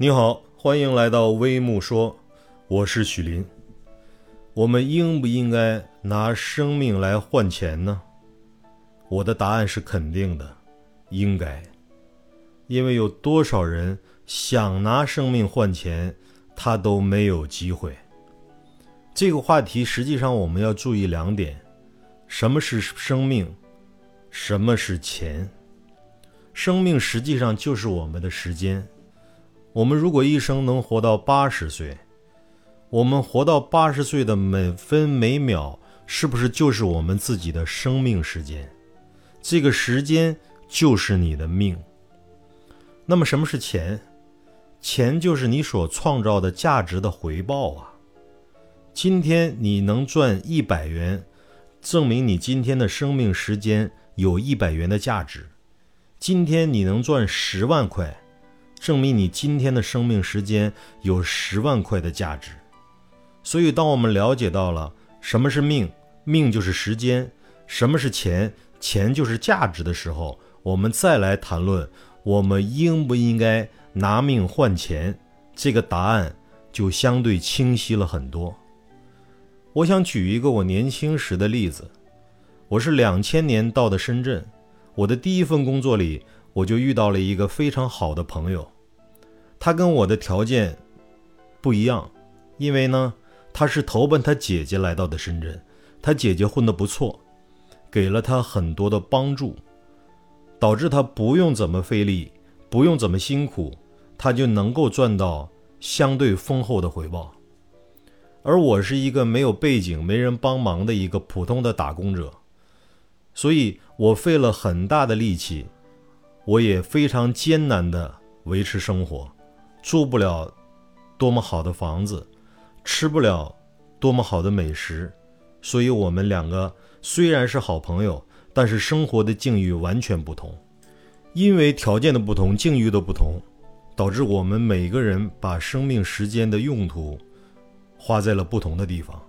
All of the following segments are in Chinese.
你好，欢迎来到微木说，我是许林。我们应不应该拿生命来换钱呢？我的答案是肯定的，应该。因为有多少人想拿生命换钱，他都没有机会。这个话题实际上我们要注意两点：什么是生命？什么是钱？生命实际上就是我们的时间。我们如果一生能活到八十岁，我们活到八十岁的每分每秒，是不是就是我们自己的生命时间？这个时间就是你的命。那么什么是钱？钱就是你所创造的价值的回报啊！今天你能赚一百元，证明你今天的生命时间有一百元的价值。今天你能赚十万块。证明你今天的生命时间有十万块的价值，所以当我们了解到了什么是命，命就是时间，什么是钱，钱就是价值的时候，我们再来谈论我们应不应该拿命换钱，这个答案就相对清晰了很多。我想举一个我年轻时的例子，我是两千年到的深圳，我的第一份工作里。我就遇到了一个非常好的朋友，他跟我的条件不一样，因为呢，他是投奔他姐姐来到的深圳，他姐姐混得不错，给了他很多的帮助，导致他不用怎么费力，不用怎么辛苦，他就能够赚到相对丰厚的回报。而我是一个没有背景、没人帮忙的一个普通的打工者，所以我费了很大的力气。我也非常艰难地维持生活，住不了多么好的房子，吃不了多么好的美食，所以我们两个虽然是好朋友，但是生活的境遇完全不同。因为条件的不同，境遇的不同，导致我们每个人把生命时间的用途花在了不同的地方。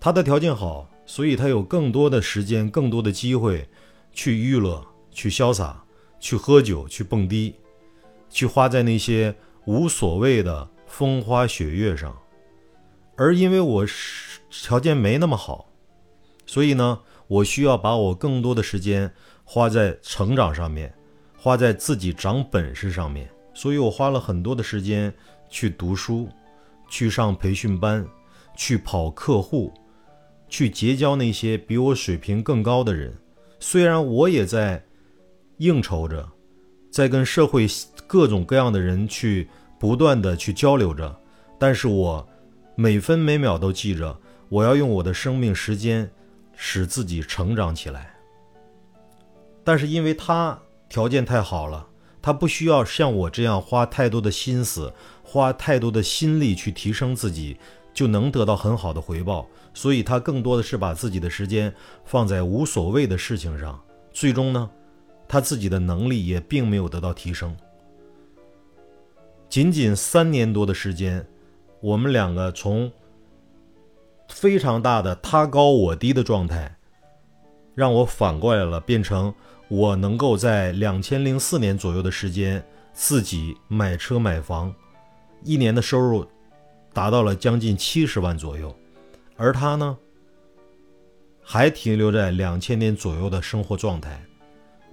他的条件好，所以他有更多的时间，更多的机会去娱乐，去潇洒。去喝酒，去蹦迪，去花在那些无所谓的风花雪月上，而因为我是条件没那么好，所以呢，我需要把我更多的时间花在成长上面，花在自己长本事上面，所以我花了很多的时间去读书，去上培训班，去跑客户，去结交那些比我水平更高的人，虽然我也在。应酬着，在跟社会各种各样的人去不断的去交流着，但是我每分每秒都记着，我要用我的生命时间使自己成长起来。但是因为他条件太好了，他不需要像我这样花太多的心思，花太多的心力去提升自己，就能得到很好的回报，所以他更多的是把自己的时间放在无所谓的事情上，最终呢。他自己的能力也并没有得到提升。仅仅三年多的时间，我们两个从非常大的他高我低的状态，让我反过来了，变成我能够在两千零四年左右的时间自己买车买房，一年的收入达到了将近七十万左右，而他呢，还停留在两千年左右的生活状态。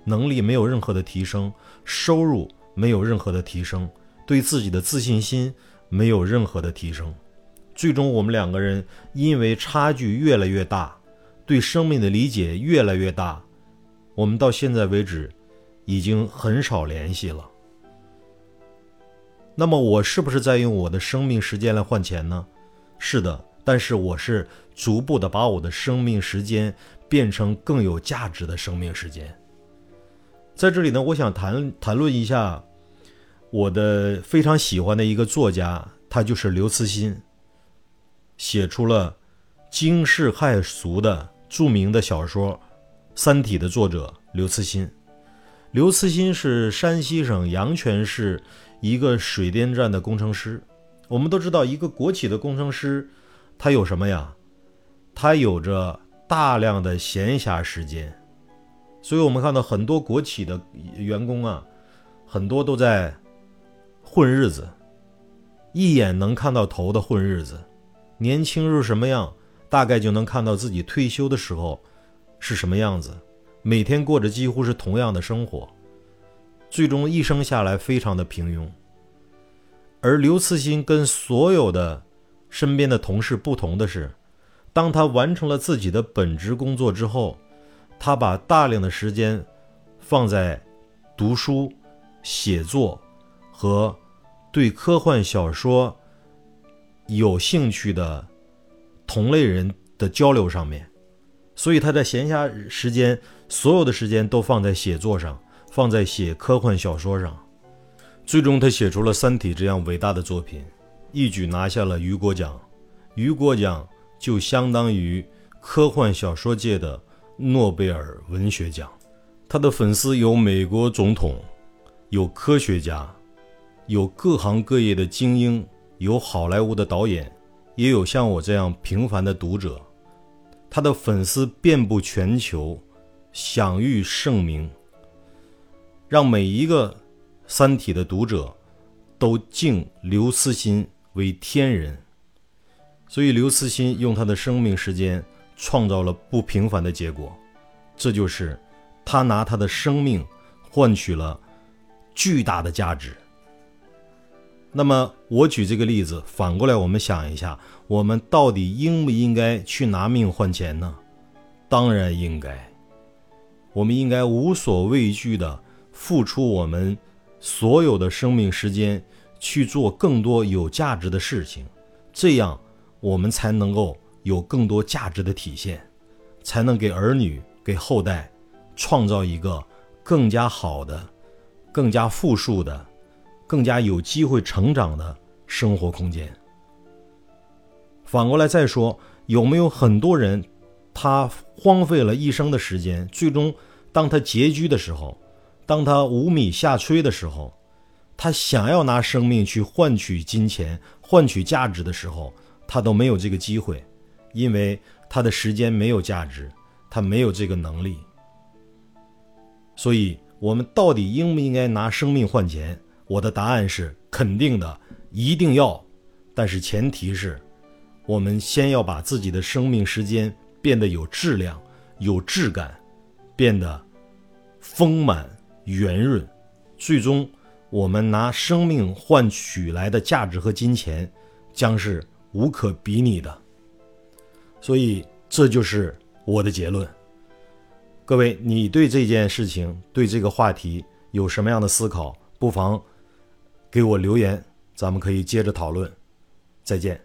能力没有任何的提升，收入没有任何的提升，对自己的自信心没有任何的提升，最终我们两个人因为差距越来越大，对生命的理解越来越大，我们到现在为止已经很少联系了。那么我是不是在用我的生命时间来换钱呢？是的，但是我是逐步的把我的生命时间变成更有价值的生命时间。在这里呢，我想谈谈论一下我的非常喜欢的一个作家，他就是刘慈欣，写出了惊世骇俗的著名的小说《三体》的作者刘慈欣。刘慈欣是山西省阳泉市一个水电站的工程师。我们都知道，一个国企的工程师，他有什么呀？他有着大量的闲暇时间。所以我们看到很多国企的员工啊，很多都在混日子，一眼能看到头的混日子。年轻时候什么样，大概就能看到自己退休的时候是什么样子。每天过着几乎是同样的生活，最终一生下来非常的平庸。而刘慈欣跟所有的身边的同事不同的是，当他完成了自己的本职工作之后，他把大量的时间放在读书、写作和对科幻小说有兴趣的同类人的交流上面，所以他在闲暇时间所有的时间都放在写作上，放在写科幻小说上。最终，他写出了《三体》这样伟大的作品，一举拿下了雨果奖。雨果奖就相当于科幻小说界的诺贝尔文学奖。他的粉丝有美国总统，有科学家，有各行各业的精英，有好莱坞的导演，也有像我这样平凡的读者。他的粉丝遍布全球，享誉盛名，让每一个。《三体》的读者都敬刘慈欣为天人，所以刘慈欣用他的生命时间创造了不平凡的结果，这就是他拿他的生命换取了巨大的价值。那么，我举这个例子，反过来我们想一下，我们到底应不应该去拿命换钱呢？当然应该，我们应该无所畏惧的付出我们。所有的生命时间去做更多有价值的事情，这样我们才能够有更多价值的体现，才能给儿女、给后代创造一个更加好的、更加富庶的、更加有机会成长的生活空间。反过来再说，有没有很多人，他荒废了一生的时间，最终当他拮据的时候？当他无米下炊的时候，他想要拿生命去换取金钱、换取价值的时候，他都没有这个机会，因为他的时间没有价值，他没有这个能力。所以，我们到底应不应该拿生命换钱？我的答案是肯定的，一定要。但是前提是，我们先要把自己的生命时间变得有质量、有质感，变得丰满。圆润，最终我们拿生命换取来的价值和金钱，将是无可比拟的。所以，这就是我的结论。各位，你对这件事情、对这个话题有什么样的思考？不妨给我留言，咱们可以接着讨论。再见。